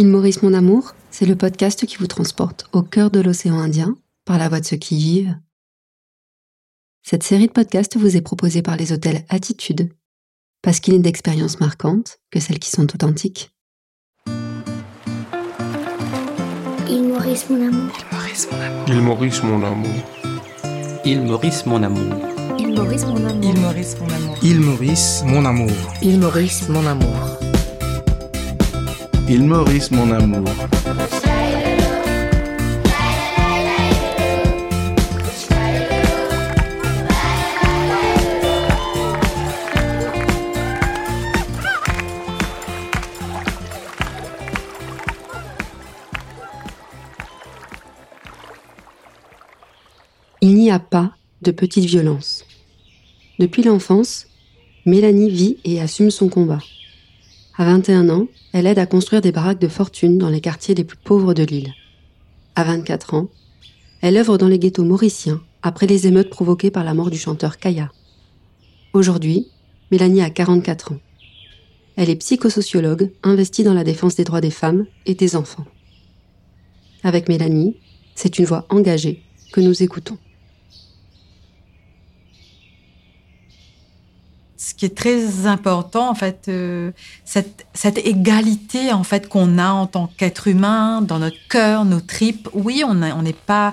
Il Maurice mon amour, c'est le podcast qui vous transporte au cœur de l'océan Indien par la voix de ceux qui y vivent. Cette série de podcasts vous est proposée par les hôtels Attitude, parce qu'il est d'expériences marquantes que celles qui sont authentiques. Il Maurice mon amour. Il Maurice mon amour. Il Maurice mon amour. Il Maurice mon amour. Il Maurice mon amour. Il Maurice mon amour. Il Maurice mon amour. Il Maurice mon amour. Il n'y a pas de petite violence. Depuis l'enfance, Mélanie vit et assume son combat. À 21 ans, elle aide à construire des baraques de fortune dans les quartiers les plus pauvres de l'île. À 24 ans, elle œuvre dans les ghettos mauriciens après les émeutes provoquées par la mort du chanteur Kaya. Aujourd'hui, Mélanie a 44 ans. Elle est psychosociologue investie dans la défense des droits des femmes et des enfants. Avec Mélanie, c'est une voix engagée que nous écoutons. Ce qui est très important, en fait, euh, cette, égalité, en fait, qu'on a en tant qu'être humain, dans notre cœur, nos tripes. Oui, on n'est pas,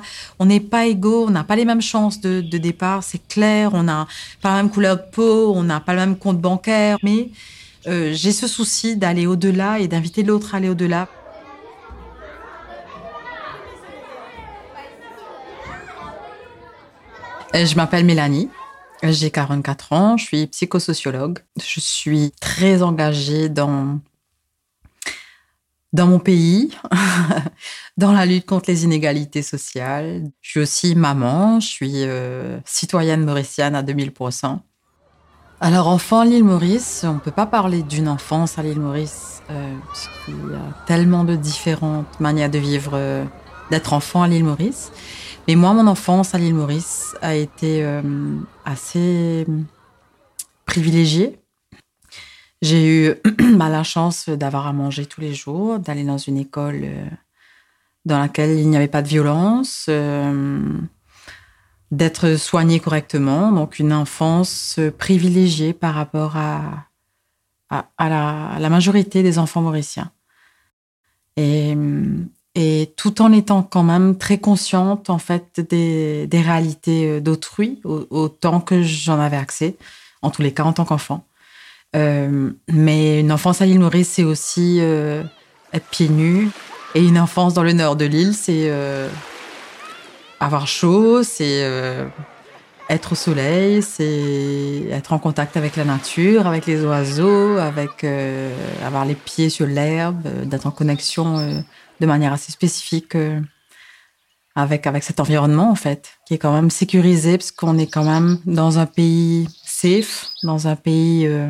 pas égaux, on n'a pas les mêmes chances de, de départ, c'est clair. On n'a pas la même couleur de peau, on n'a pas le même compte bancaire. Mais euh, j'ai ce souci d'aller au-delà et d'inviter l'autre à aller au-delà. Euh, Je m'appelle Mélanie. J'ai 44 ans, je suis psychosociologue. Je suis très engagée dans, dans mon pays, dans la lutte contre les inégalités sociales. Je suis aussi maman, je suis euh, citoyenne mauricienne à 2000%. Alors, enfant à l'île Maurice, on ne peut pas parler d'une enfance à l'île Maurice, euh, parce qu'il y a tellement de différentes manières de vivre, euh, d'être enfant à l'île Maurice. Mais moi, mon enfance à l'île Maurice a été euh, assez privilégiée. J'ai eu bah, la chance d'avoir à manger tous les jours, d'aller dans une école euh, dans laquelle il n'y avait pas de violence, euh, d'être soignée correctement. Donc une enfance privilégiée par rapport à, la, à la majorité des enfants mauriciens. Et, et tout en étant quand même très consciente en fait des, réalités euh, d'autrui au- autant que j'en avais accès en tous les cas en tant qu'enfant. Euh, mais une enfance à l'île Maurice c'est aussi euh, être pieds nus. Et une enfance dans le nord de l'île c'est euh, avoir chaud c'est être au soleil c'est être en contact avec la nature avec les oiseaux avec avoir les pieds sur l'herbe d'être en connexion de manière assez spécifique euh, avec, avec cet environnement, en fait, qui est quand même sécurisé, parce qu'on est quand même dans un pays safe, dans un pays euh,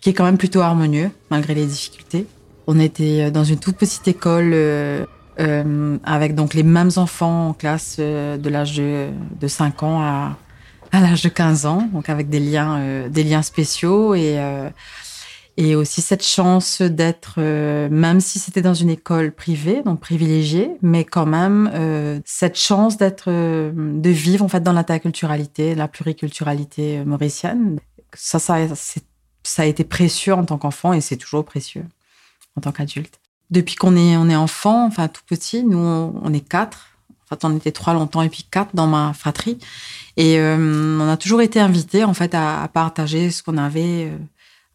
qui est quand même plutôt harmonieux, malgré les difficultés. On était dans une toute petite école euh, euh, avec donc les mêmes enfants en classe euh, de l'âge de, de 5 ans à, à l'âge de 15 ans, donc avec des liens, euh, des liens spéciaux et euh, et aussi cette chance d'être, euh, même si c'était dans une école privée, donc privilégiée, mais quand même euh, cette chance d'être, euh, de vivre en fait dans l'interculturalité, la pluriculturalité mauricienne. Ça, ça, ça a été précieux en tant qu'enfant et c'est toujours précieux en tant qu'adulte. Depuis qu'on est, on est enfant, enfin tout petit, nous on, est quatre. En fait, on était trois longtemps et puis quatre dans ma fratrie. Et on a toujours été invités en fait à partager ce qu'on avait.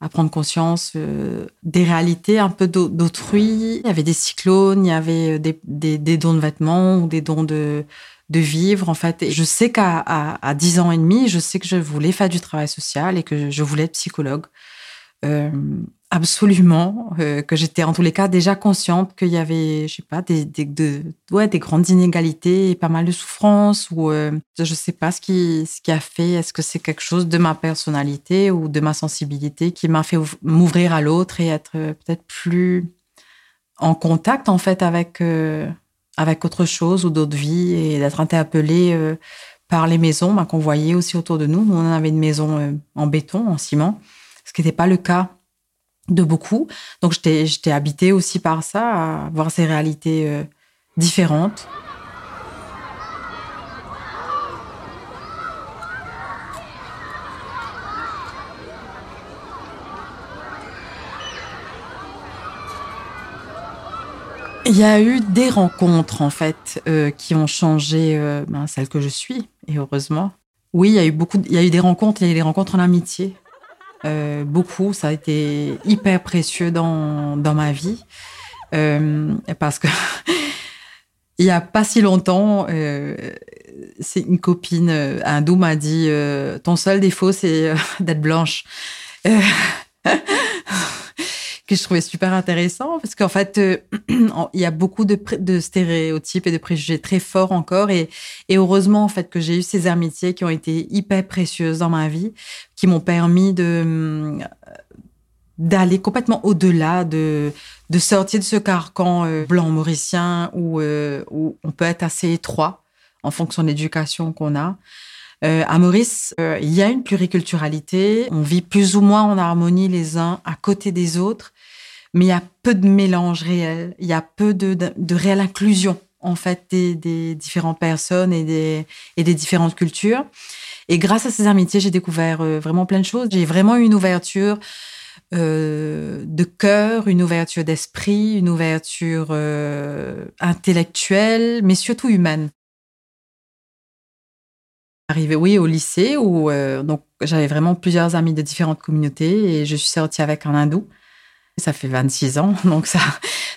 À prendre conscience euh, des réalités un peu d'au- d'autrui. Il y avait des cyclones, il y avait euh, des, des, des dons de vêtements ou des dons de, de vivre, en fait. Et je sais qu'à à, à 10 ans et demi, je sais que je voulais faire du travail social et que je voulais être psychologue. Euh, absolument, euh, que j'étais en tous les cas déjà consciente qu'il y avait, je sais pas, des, des, de, ouais, des grandes inégalités et pas mal de souffrances ou euh, je sais pas ce qui, ce qui a fait, est-ce que c'est quelque chose de ma personnalité ou de ma sensibilité qui m'a fait ouv- m'ouvrir à l'autre et être euh, peut-être plus en contact en fait avec, euh, avec autre chose ou d'autres vies et d'être interpellée euh, par les maisons bah, qu'on voyait aussi autour de nous. Nous, on avait une maison euh, en béton, en ciment, ce qui n'était pas le cas de beaucoup. Donc j'étais, habitée aussi par ça, à voir ces réalités euh, différentes. Il y a eu des rencontres en fait euh, qui ont changé euh, ben, celle que je suis et heureusement. Oui, il y a eu beaucoup, il y a eu des rencontres, il y a eu des rencontres en amitié, euh, beaucoup. Ça a été hyper précieux dans dans ma vie euh, parce que il y a pas si longtemps, euh, une copine euh, hindoue m'a dit euh, ton seul défaut c'est euh, d'être blanche. Euh, que je trouvais super intéressant parce qu'en fait euh, il y a beaucoup de, stéréotypes et de préjugés très forts encore et, heureusement en fait que j'ai eu ces amitiés qui ont été hyper précieuses dans ma vie qui m'ont permis de hum, d'aller complètement au-delà de de sortir de ce carcan euh, blanc mauricien où euh, où on peut être assez étroit en fonction de l'éducation qu'on a euh, à Maurice, euh, il y a une pluriculturalité. On vit plus ou moins en harmonie les uns à côté des autres, mais il y a peu de mélange réel. Il y a peu de, réelle inclusion en fait des, différentes personnes et des, différentes cultures. Et grâce à ces amitiés, j'ai découvert euh, vraiment plein de choses. J'ai vraiment eu une ouverture euh, de cœur, une ouverture d'esprit, une ouverture euh, intellectuelle, mais surtout humaine arrivé oui au lycée où donc j'avais vraiment plusieurs amis de différentes communautés et je suis sortie avec un hindou ça fait 26 ans donc ça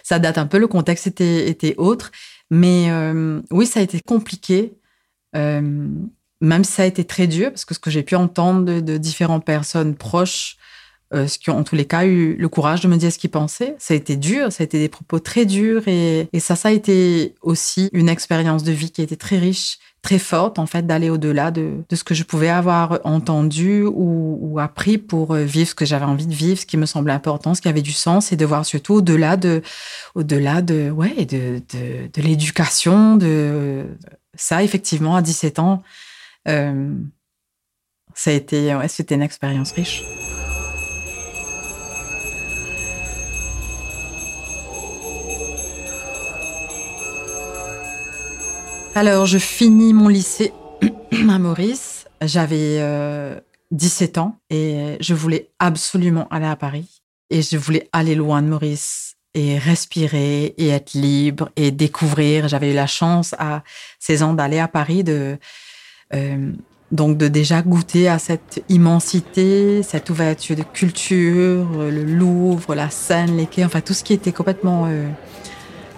ça date un peu le contexte était était autre. Mais euh, oui ça a été compliqué euh, même si ça a été très dur parce que ce que j'ai pu entendre de, de différentes personnes proches euh, qui ont en tous les cas eu le courage de me dire ce qu'ils pensaient ça a été dur ça a été des propos très durs et, ça ça a été aussi une expérience de vie qui a été très riche très forte en fait d'aller au-delà de, ce que je pouvais avoir entendu ou, appris pour euh, vivre ce que j'avais envie de vivre, ce qui me semblait important, ce qui avait du sens, et de voir surtout au-delà de, au-delà de, ouais, de, l'éducation, de ça effectivement à 17 ans, euh, ça a été, c'était une expérience riche. Alors, je finis mon lycée à Maurice. J'avais euh, 17 ans et je voulais absolument aller à Paris. Et je voulais aller loin de Maurice et respirer et être libre et découvrir. J'avais eu la chance à 16 ans d'aller à Paris, de, euh, donc de déjà goûter à cette immensité, cette ouverture de culture, le Louvre, la Seine, les quais, enfin tout ce qui était complètement... Euh,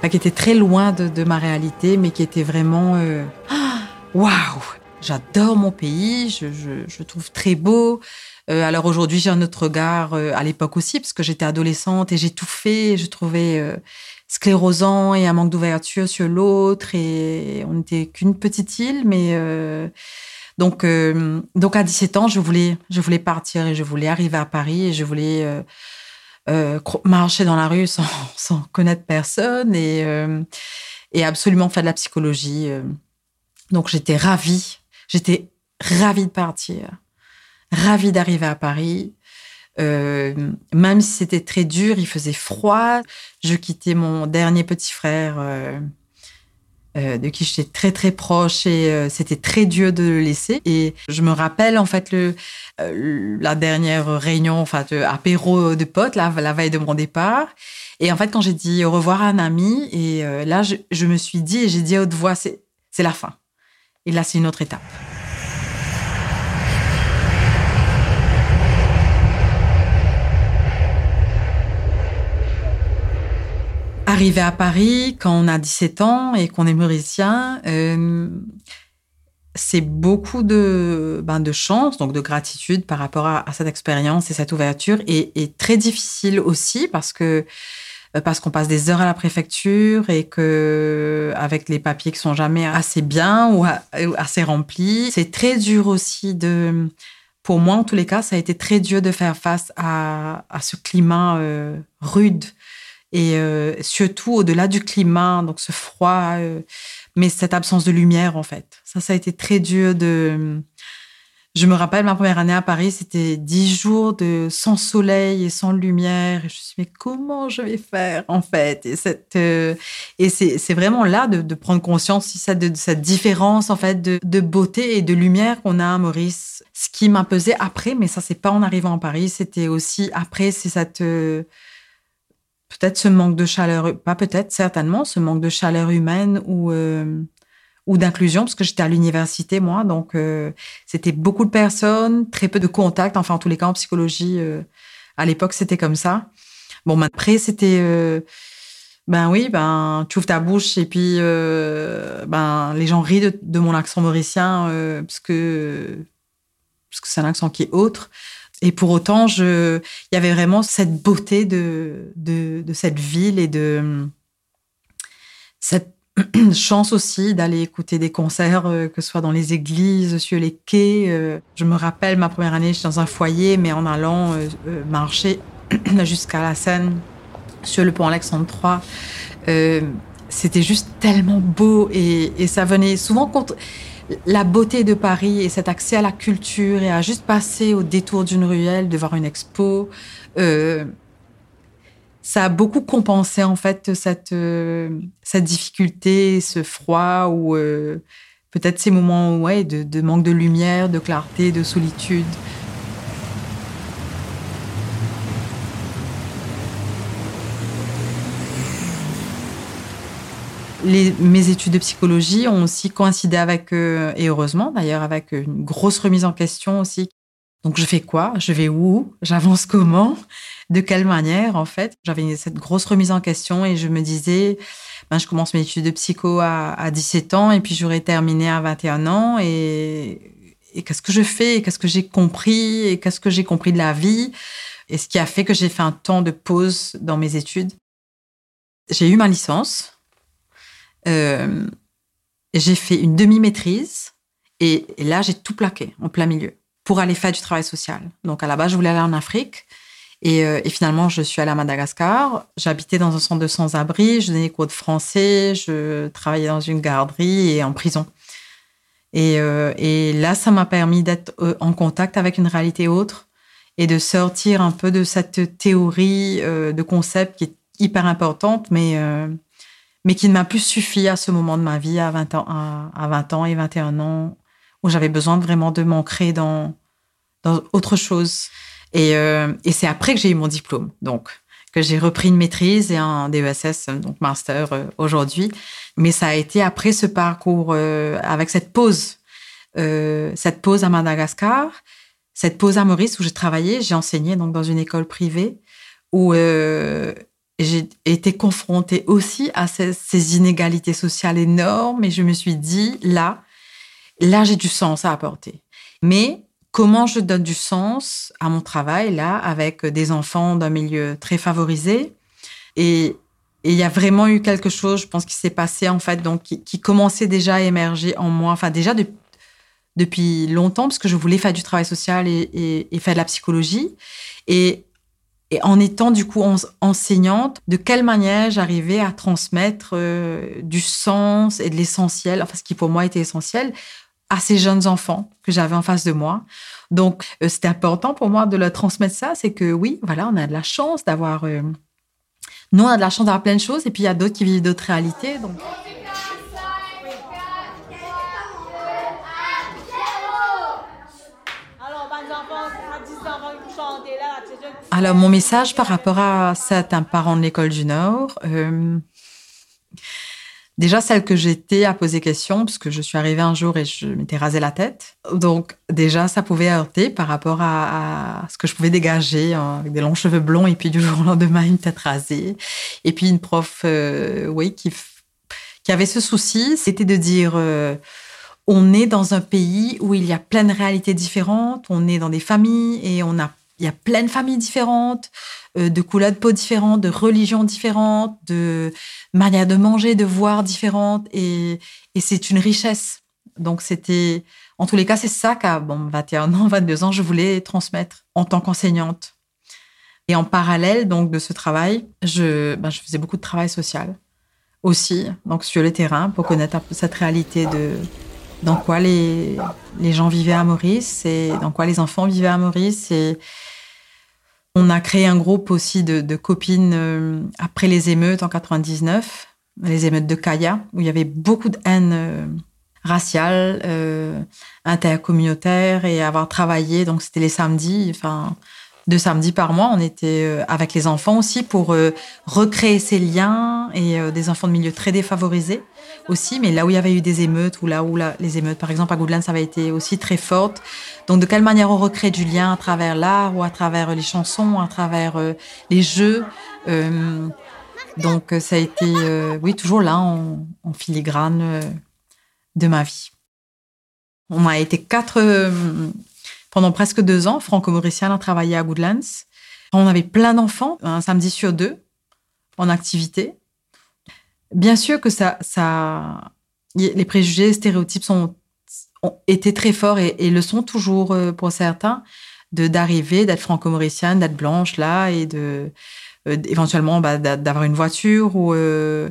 qui était très loin de, ma réalité, mais qui était vraiment euh, waouh. Wow J'adore mon pays, je, je, trouve très beau. Euh, alors aujourd'hui, j'ai un autre regard euh, à l'époque aussi, parce que j'étais adolescente et fait. Je trouvais sclérosant et un manque d'ouverture sur l'autre. Et on n'était qu'une petite île, mais donc donc à 17 ans, je voulais je voulais partir et je voulais arriver à Paris et je voulais euh, marcher dans la rue sans, connaître personne et, euh, et absolument faire de la psychologie. euh. Donc j'étais ravie, j'étais ravie de partir, ravie d'arriver à Paris. Même si c'était très dur, il faisait froid. Je quittais mon dernier petit frère, euh, de qui j'étais très très proche, et euh, c'était très dur de le laisser. Et je me rappelle en fait le euh, la dernière réunion, enfin de, apéro de potes, la, la veille de mon départ. Et en fait, quand j'ai dit au revoir à un ami, et là, je, je me suis dit et j'ai dit à haute voix, c'est la fin. Et là, c'est une autre étape. Arrivé à Paris, quand on a 17 ans et qu'on est mauricien, euh, c'est beaucoup de, ben, de chance, donc de gratitude par rapport à, cette expérience et cette ouverture, et, et, très difficile aussi parce que parce qu'on passe des heures à la préfecture et que avec les papiers qui sont jamais assez bien ou assez remplis, c'est très dur aussi de, pour moi en tous les cas, ça a été très dur de faire face à, à ce climat euh, rude et euh, surtout au-delà du climat, donc ce froid, euh, mais cette absence de lumière en fait. Ça, ça a été très dur de. Je me rappelle ma première année à Paris, c'était dix jours de sans soleil et sans lumière. Et je me suis dit, mais comment je vais faire en fait? Et, cette, euh, c'est, vraiment là de, prendre conscience de, cette différence en fait de, beauté et de lumière qu'on a à Maurice. Ce qui m'a pesé après, mais ça c'est pas en arrivant à Paris, c'était aussi après, c'est cette peut-être ce manque de chaleur, pas peut-être, certainement, ce manque de chaleur humaine ou euh, ou d'inclusion parce que j'étais à l'université moi donc euh, c'était beaucoup de personnes très peu de contacts enfin en tous les cas en psychologie euh, à l'époque c'était comme ça. Bon mais après c'était euh, ben oui ben tu ouvres ta bouche et puis euh, ben les gens rient de, de mon accent mauricien euh, parce que parce que c'est un accent qui est autre et pour autant je il y avait vraiment cette beauté de cette ville et de cette chance aussi d'aller écouter des concerts, euh, que ce soit dans les églises, sur les quais. euh. Je me rappelle ma première année, j'étais dans un foyer, mais en allant euh, marcher jusqu'à la Seine, sur le pont Alexandre III, c'était juste tellement beau et, et ça venait souvent contre la beauté de Paris et cet accès à la culture et à juste passer au détour d'une ruelle, de voir une expo. euh, ça a beaucoup compensé en fait cette euh, cette difficulté, ce froid ou euh, peut-être ces moments ouais de, de manque de lumière, de clarté, de solitude. Les, mes études de psychologie ont aussi coïncidé avec, euh, et heureusement d'ailleurs, avec une grosse remise en question aussi. Donc je fais quoi? Je vais où? J'avance comment? De quelle manière en fait? J'avais cette grosse remise en question et je me disais, ben, je commence mes études de psycho à, à 17 ans et puis j'aurais terminé à 21 ans et, et qu'est-ce que je fais? Qu'est-ce que j'ai compris? Et qu'est-ce que j'ai compris de la vie? Et ce qui a fait que j'ai fait un temps de pause dans mes études. J'ai eu ma licence. Euh, j'ai fait une demi-maîtrise et, là j'ai tout plaqué en plein milieu pour aller faire du travail social. Donc à la base je voulais aller en Afrique et, euh, et finalement je suis allée à Madagascar. J'habitais dans un centre de sans-abri, je donnais cours de français, je travaillais dans une garderie et en prison. Et, euh, là ça m'a permis d'être en contact avec une réalité autre et de sortir un peu de cette théorie de concept qui est hyper importante mais mais qui ne m'a plus suffi à ce moment de ma vie, à 20 ans, à, à 20 ans et 21 ans, où j'avais besoin vraiment de m'ancrer dans, dans autre chose. Et, euh, et c'est après que j'ai eu mon diplôme, donc que j'ai repris une maîtrise et un DESS, donc master euh, aujourd'hui. Mais ça a été après ce parcours, euh, avec cette pause, euh, cette pause à Madagascar, cette pause à Maurice où j'ai travaillé, j'ai enseigné donc dans une école privée où euh, j'ai été confrontée aussi à ces, inégalités sociales énormes et je me suis dit, là, là, j'ai du sens à apporter. Mais comment je donne du sens à mon travail, là, avec des enfants d'un milieu très favorisé? Et il y a vraiment eu quelque chose, je pense, qui s'est passé, en fait, donc, qui, commençait déjà à émerger en moi, enfin, déjà de, depuis longtemps, parce que je voulais faire du travail social et, et faire de la psychologie. Et et en étant du coup enseignante, de quelle manière j'arrivais à transmettre euh, du sens et de l'essentiel, enfin ce qui pour moi était essentiel, à ces jeunes enfants que j'avais en face de moi. Donc euh, c'était important pour moi de leur transmettre ça, c'est que oui, voilà, on a de la chance d'avoir... Euh, nous, on a de la chance d'avoir plein de choses, et puis il y a d'autres qui vivent d'autres réalités. Alors, mon message par rapport à certains parents de l'école du Nord, euh, déjà celle que j'étais à poser question, parce que je suis arrivée un jour et je m'étais rasé la tête. Donc, déjà, ça pouvait heurter par rapport à, ce que je pouvais dégager hein, avec des longs cheveux blonds et puis du jour au lendemain, une tête rasée. Et puis, une prof, euh, oui, qui, qui avait ce souci, c'était de dire. Euh, on est dans un pays où il y a plein de réalités différentes, on est dans des familles et on a il y a plein de familles différentes, euh, de couleurs de peau différentes, de religions différentes, de manières de manger, de voir différentes, et, c'est une richesse. Donc c'était, en tous les cas, c'est ça qu'à bon, 21 ans, 22 ans, je voulais transmettre en tant qu'enseignante. Et en parallèle donc de ce travail, je, ben, je faisais beaucoup de travail social aussi, donc sur le terrain pour connaître un peu cette réalité de dans quoi les, les gens vivaient à Maurice et dans quoi les enfants vivaient à Maurice. Et on a créé un groupe aussi de, de copines euh, après les émeutes en 99, les émeutes de Kaya, où il y avait beaucoup de haine euh, raciale, euh, intercommunautaire et avoir travaillé. Donc c'était les samedis, enfin deux samedis par mois, on était euh, avec les enfants aussi pour euh, recréer ces liens et euh, des enfants de milieux très défavorisés aussi, mais là où il y avait eu des émeutes ou là où les émeutes, par exemple à Goodland, ça avait été aussi très forte. Donc de quelle manière on recrée du lien à travers l'art ou à travers les chansons, à travers les jeux? Donc ça a été, oui, toujours là en, filigrane de ma vie. On a été quatre pendant presque deux ans. Franco-mauricien a travaillé à Goodlands. On avait plein d'enfants, un samedi sur deux, en activité. Bien sûr que ça, ça, les préjugés, stéréotypes sont, ont été très forts et, le sont toujours euh, pour certains, d'arriver, d'être franco-mauricienne, d'être blanche là et de euh, éventuellement bah, d'a- d'avoir une voiture ou euh,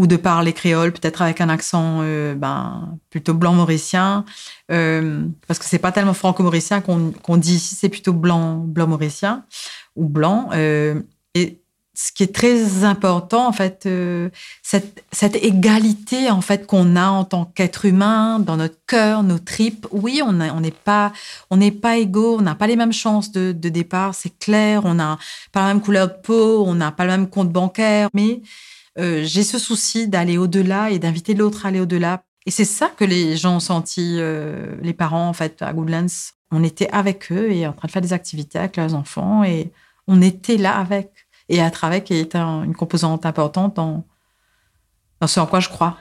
ou de parler créole, peut-être avec un accent euh, ben, plutôt blanc mauricien, euh, parce que c'est pas tellement franco-mauricien qu'on qu'on dit ici, c'est plutôt blanc, blanc mauricien ou blanc. euh, et ce qui est très important, en fait, cette, égalité en fait qu'on a en tant qu'être humain dans notre cœur, nos tripes. Oui, on n'est pas, pas égaux, on n'a pas les mêmes chances de, de départ, c'est clair. On n'a pas la même couleur de peau, on n'a pas le même compte bancaire, mais euh, j'ai ce souci d'aller au-delà et d'inviter l'autre à aller au-delà. Et c'est ça que les gens ont senti, euh, les parents, en fait, à Goodlands. On était avec eux et en train de faire des activités avec leurs enfants et on était là avec. Et être avec est un- une composante importante dans, dans ce en quoi je crois.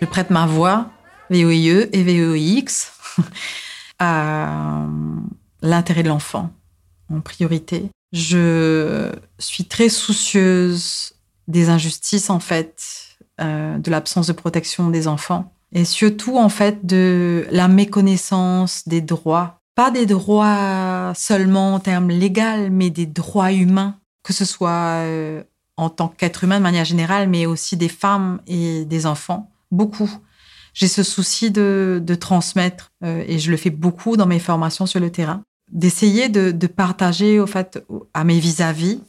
Je prête ma voix, VOIE et VOIX, à l'intérêt de l'enfant en priorité. Je suis très soucieuse des injustices, en fait, euh, de l'absence de protection des enfants et surtout, en fait, de la méconnaissance des droits. Pas des droits seulement en termes légaux, mais des droits humains, que ce soit euh, en tant qu'être humain de manière générale, mais aussi des femmes et des enfants. Beaucoup. J'ai ce souci de, de transmettre, euh, et je le fais beaucoup dans mes formations sur le terrain, d'essayer de, de partager au fait à mes vis-à-vis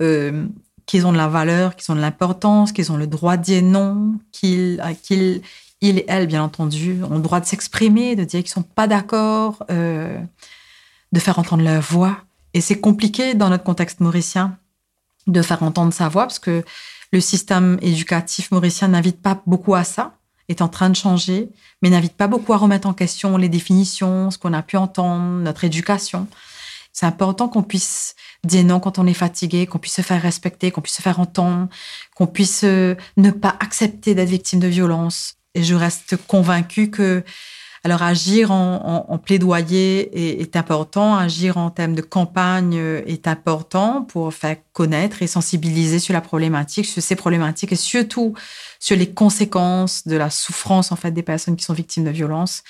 euh, qu'ils ont de la valeur, qu'ils ont de l'importance, qu'ils ont le droit de dire non, qu'ils qu'ils ils et elles, bien entendu, ont le droit de s'exprimer, de dire qu'ils sont pas d'accord, euh, de faire entendre leur voix. Et c'est compliqué dans notre contexte mauricien de faire entendre sa voix parce que le système éducatif mauricien n'invite pas beaucoup à ça, est en train de changer, mais n'invite pas beaucoup à remettre en question les définitions, ce qu'on a pu entendre, notre éducation. C'est important qu'on puisse dire non quand on est fatigué, qu'on puisse se faire respecter, qu'on puisse se faire entendre, qu'on puisse euh, ne pas accepter d'être victime de violence. Et je reste convaincue que alors agir en, plaidoyer est, important, agir en termes de campagne est important pour faire connaître et sensibiliser sur la problématique, sur ces problématiques et surtout sur les conséquences de la souffrance en fait des personnes qui sont victimes de violences.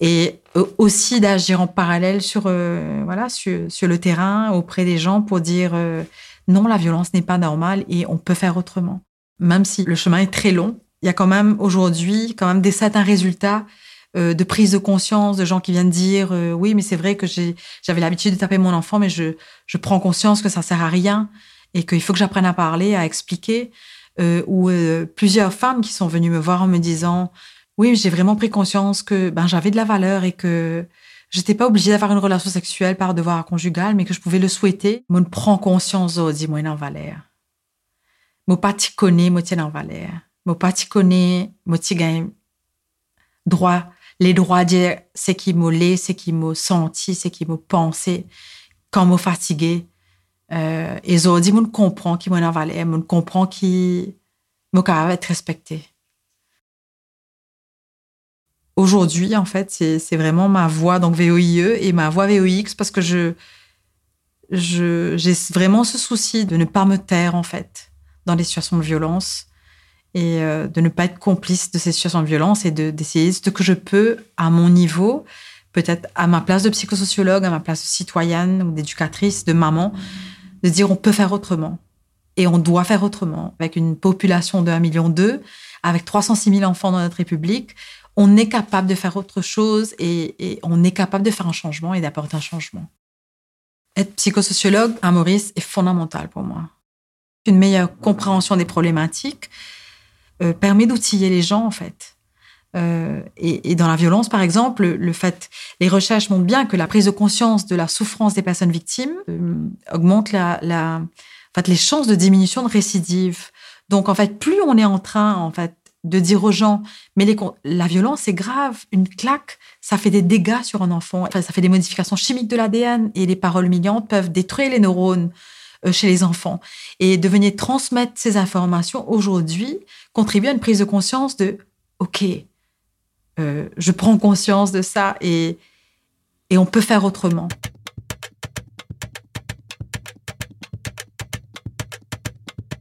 Et aussi d'agir en parallèle sur euh, voilà sur, sur le terrain auprès des gens pour dire euh, non la violence n'est pas normale et on peut faire autrement. Même si le chemin est très long il y a quand même aujourd'hui quand même des certains résultats euh, de prise de conscience de gens qui viennent dire euh, oui mais c'est vrai que j'avais l'habitude de taper mon enfant mais je, je prends conscience que ça sert à rien et qu'il faut que j'apprenne à parler à expliquer. Euh, ou plusieurs femmes qui sont venues me voir en me disant oui j'ai vraiment pris conscience que ben j'avais de la valeur et que j'étais pas obligée d'avoir une relation sexuelle par devoir conjugal mais que je pouvais le souhaiter. Moi prends conscience oh, dis moi en valeur. Moi pas t'y connais moi en valeur. Moi pas t'y connais moi droit les droits dire c'est qui m'a lait, c'est qui m'a senti, c'est qui m'a pensé, quand m'a fatigué. Euh, et aujourd'hui, je comprends qui m'a valeur, je comprends qui m'a être respecté. Aujourd'hui, en fait, c'est vraiment ma voix, donc VOIE, et ma voix VOX, parce que je j'ai vraiment ce souci de ne pas me taire, en fait, dans les situations de violence et euh, de ne pas être complice de ces situations de violence et d'essayer de, ce que je peux à mon niveau, peut-être à ma place de psychosociologue, à ma place de citoyenne ou d'éducatrice, de maman, de dire on peut faire autrement et on doit faire autrement. Avec une population de 1,2 million, avec 306 000 enfants dans notre République, on est capable de faire autre chose et, on est capable de faire un changement et d'apporter un changement. Être psychosociologue à Maurice est fondamental pour moi. Une meilleure compréhension des problématiques euh, permet d'outiller les gens, en fait. Euh, et, dans la violence, par exemple, le fait, les recherches montrent bien que la prise de conscience de la souffrance des personnes victimes euh, augmente la, les chances de diminution de récidive. Donc, en fait, plus on est en train, en fait, de dire aux gens, mais les, la violence, c'est grave. Une claque, ça fait des dégâts sur un enfant. Ça fait des modifications chimiques de l'ADN et les paroles humiliantes peuvent détruire les neurones chez les enfants. Et de venir transmettre ces informations aujourd'hui contribue à une prise de conscience de, OK, euh, je prends conscience de ça et, et on peut faire autrement.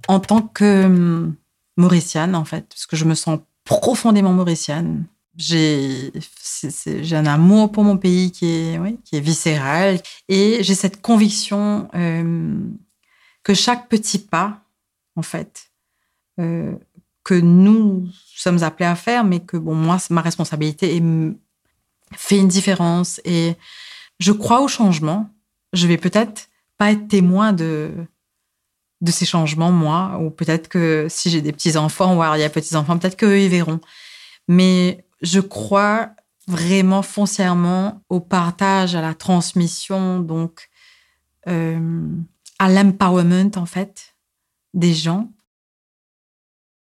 En tant que hum, mauricienne, en fait, parce que je me sens profondément mauricienne, j'ai un amour pour mon pays qui est, qui est viscéral et j'ai cette conviction hum, que chaque petit pas, en fait, euh, que nous sommes appelés à faire, mais que bon, moi, ma responsabilité et fait une différence. Et je crois au changement. Je vais peut-être pas être témoin de de ces changements, moi, ou peut-être que si j'ai des petits-enfants ou il y a petits-enfants, peut-être qu'eux, ils verront. Mais je crois vraiment foncièrement au partage, à la transmission, donc euh, à l'empowerment, en fait, des gens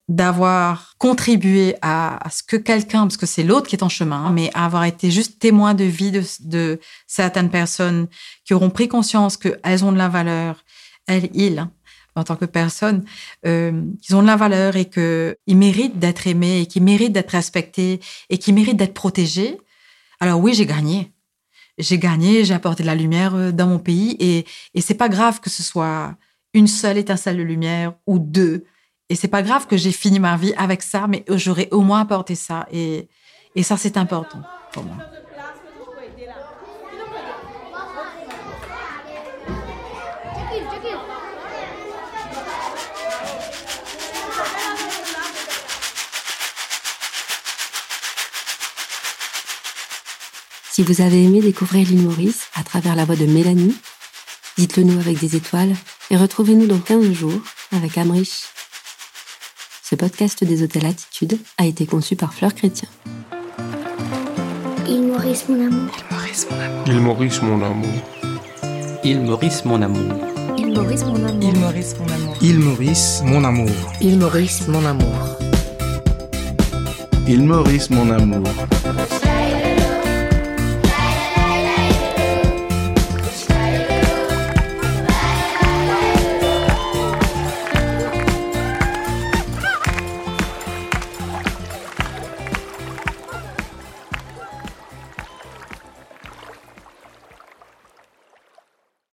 d'avoir contribué à, ce que quelqu'un, parce que c'est l'autre qui est en chemin, mais avoir été juste témoin de vie de, certaines personnes qui auront pris conscience qu'elles ont de la valeur, elles, ils, en tant que personnes, euh, qu'ils ont de la valeur et qu'ils méritent d'être aimés et qu'ils méritent d'être respectés et qu'ils méritent d'être protégés. Alors oui, j'ai gagné. J'ai gagné, j'ai apporté de la lumière euh, dans mon pays et, c'est pas grave que ce soit une seule étincelle de lumière ou deux et c'est pas grave que j'ai fini ma vie avec ça, mais j'aurais au moins apporté ça. Et, et ça, c'est important pour moi. Si vous avez aimé découvrir l'île Maurice à travers la voix de Mélanie, dites-le nous avec des étoiles et retrouvez-nous dans 15 jours avec Amrich ce podcast des hôtels Attitude a été conçu par Fleur Chrétien. Il Maurice mon amour. Il Maurice mon amour. Il Maurice mon amour. Il Maurice mon amour. Il Maurice mon amour. Il Maurice mon amour. Il Maurice mon amour. Il Maurice mon amour.